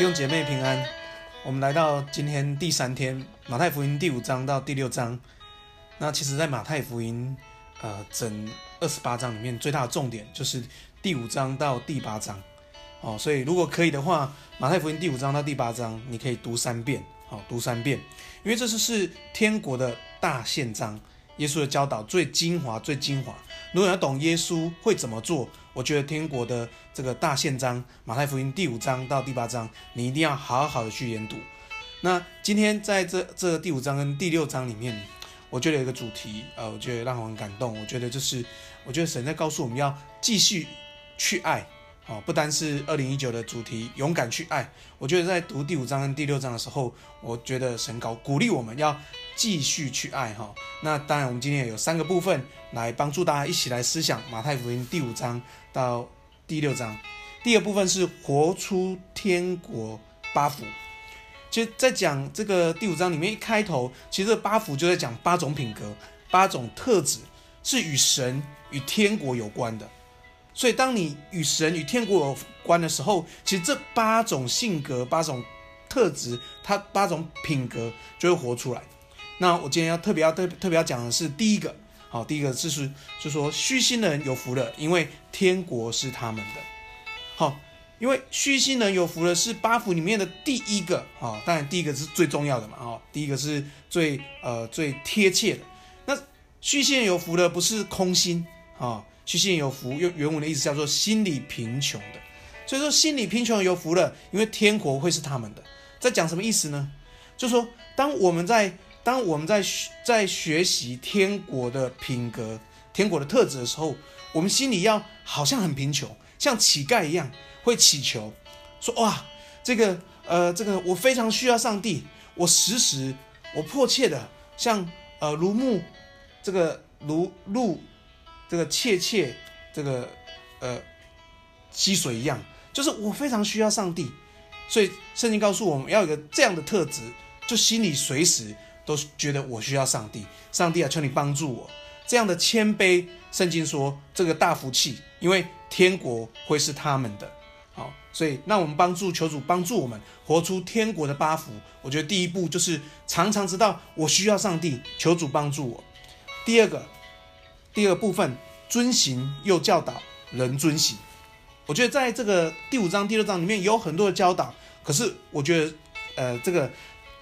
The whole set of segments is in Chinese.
弟兄姐妹平安，我们来到今天第三天，马太福音第五章到第六章。那其实，在马太福音呃整二十八章里面，最大的重点就是第五章到第八章。哦，所以如果可以的话，马太福音第五章到第八章，你可以读三遍，好，读三遍，因为这是是天国的大宪章，耶稣的教导最精华、最精华。如果要懂耶稣会怎么做，我觉得天国的这个大宪章，马太福音第五章到第八章，你一定要好好的去研读。那今天在这这第五章跟第六章里面，我觉得有一个主题，呃，我觉得让我很感动。我觉得就是，我觉得神在告诉我们要继续去爱，哦，不单是二零一九的主题，勇敢去爱。我觉得在读第五章跟第六章的时候，我觉得神高鼓励我们要继续去爱，哈。那当然，我们今天也有三个部分来帮助大家一起来思想马太福音第五章到第六章。第二部分是活出天国八福。其实，在讲这个第五章里面一开头，其实八福就在讲八种品格、八种特质，是与神与天国有关的。所以，当你与神与天国有关的时候，其实这八种性格、八种特质，它八种品格就会活出来。那我今天要特别要特特别要讲的是第一个，好，第一个就是就说虚心的人有福了，因为天国是他们的。好，因为虚心人有福了是八福里面的第一个，啊，当然第一个是最重要的嘛，哈，第一个是最呃最贴切的。那虚心人有福了不是空心，啊，去心人有福用原文的意思叫做心里贫穷的，所以说心里贫穷有福了，因为天国会是他们的。在讲什么意思呢？就是说当我们在当我们在在学习天国的品格、天国的特质的时候，我们心里要好像很贫穷，像乞丐一样，会祈求说：“哇，这个呃，这个我非常需要上帝，我时时我迫切的像呃如木这个如鹿这个切切这个呃溪水一样，就是我非常需要上帝。所以圣经告诉我们要有个这样的特质，就心里随时。”都觉得我需要上帝，上帝啊，求你帮助我。这样的谦卑，圣经说这个大福气，因为天国会是他们的。好，所以那我们帮助求主帮助我们活出天国的八福。我觉得第一步就是常常知道我需要上帝，求主帮助我。第二个，第二部分，遵行又教导人遵行。我觉得在这个第五章、第六章里面有很多的教导，可是我觉得，呃，这个。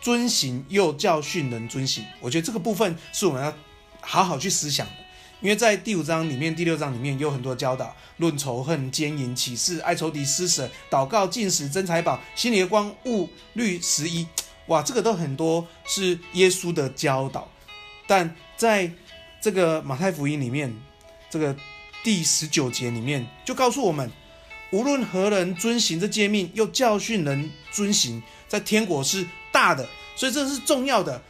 遵行又教训人遵行，我觉得这个部分是我们要好好去思想的，因为在第五章里面、第六章里面有很多教导，论仇恨、奸淫、起誓、爱仇敌、施舍、祷告、禁食、争财宝、心里的光、物律十一，哇，这个都很多是耶稣的教导，但在这个马太福音里面，这个第十九节里面就告诉我们，无论何人遵行这诫命，又教训人遵行，在天国是。大的，所以这是重要的。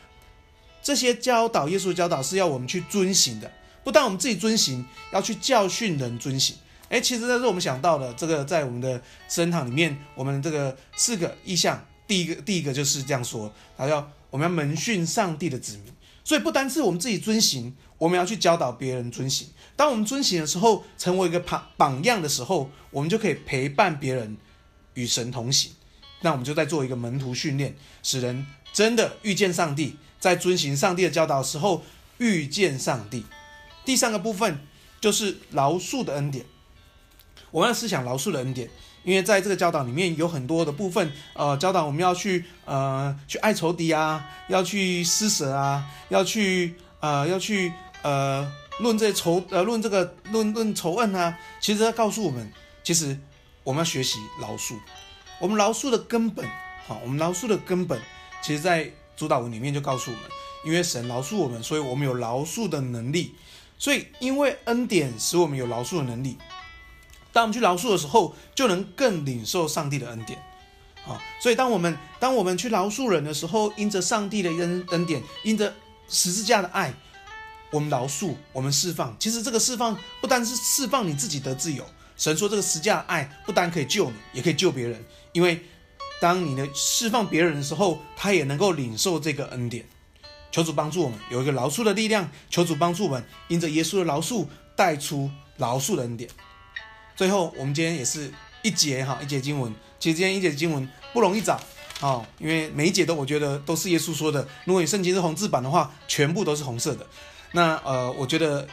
这些教导，耶稣教导是要我们去遵行的，不但我们自己遵行，要去教训人遵行。诶，其实这是我们想到的，这个在我们的圣堂里面，我们这个四个意象，第一个第一个就是这样说，他要我们要门训上帝的子民。所以不单是我们自己遵行，我们要去教导别人遵行。当我们遵行的时候，成为一个榜榜样的时候，我们就可以陪伴别人与神同行。那我们就在做一个门徒训练，使人真的遇见上帝，在遵行上帝的教导的时候遇见上帝。第三个部分就是饶恕的恩典。我们要思想饶恕的恩典，因为在这个教导里面有很多的部分，呃，教导我们要去呃去爱仇敌啊，要去施舍啊，要去呃要去呃论这仇呃论这个论论仇恨啊。其实他告诉我们，其实我们要学习饶恕。我们饶恕的根本，好，我们饶恕的根本，其实，在主祷文里面就告诉我们，因为神饶恕我们，所以我们有饶恕的能力。所以，因为恩典使我们有饶恕的能力，当我们去饶恕的时候，就能更领受上帝的恩典。啊，所以当我们当我们去饶恕人的时候，因着上帝的恩恩典，因着十字架的爱，我们饶恕，我们释放。其实这个释放不单是释放你自己得自由。神说：“这个十字架的爱不单可以救你，也可以救别人。因为当你的释放别人的时候，他也能够领受这个恩典。求主帮助我们有一个饶恕的力量。求主帮助我们，因着耶稣的饶恕，带出饶恕的恩典。最后，我们今天也是一节哈，一节经文。其实今天一节经文不容易找哦，因为每一节都我觉得都是耶稣说的。如果你圣经是红字版的话，全部都是红色的。那呃，我觉得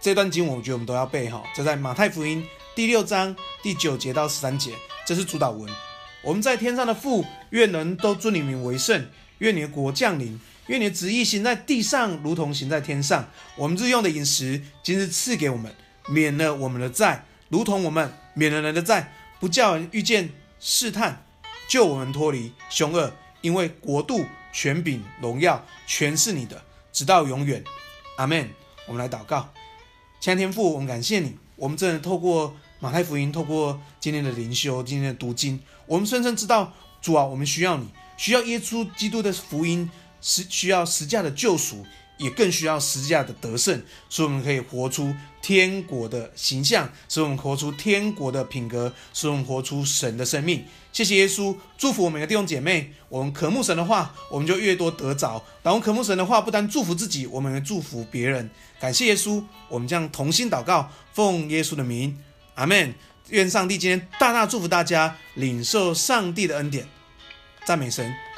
这段经文，我觉得我们都要背哈。这在马太福音第六章第九节到十三节，这是主导文。我们在天上的父，愿人都尊你名为圣，愿你的国降临，愿你的旨意行在地上，如同行在天上。我们日用的饮食，今日赐给我们，免了我们的债，如同我们免了人的债，不叫人遇见试探，救我们脱离凶恶，因为国度、权柄、荣耀，全是你的，直到永远。阿门。我们来祷告，亲爱的天父，我们感谢你。我们真的透过马太福音，透过今天的灵修，今天的读经，我们深深知道，主啊，我们需要你，需要耶稣基督的福音，是需要十架的救赎。也更需要十字架的得胜，所以我们可以活出天国的形象，使我们活出天国的品格，使我们活出神的生命。谢谢耶稣，祝福我们每个弟兄姐妹。我们渴慕神的话，我们就越多得着。当我们渴慕神的话，不单祝福自己，我们也祝福别人。感谢耶稣，我们将同心祷告，奉耶稣的名，阿门。愿上帝今天大大祝福大家，领受上帝的恩典。赞美神。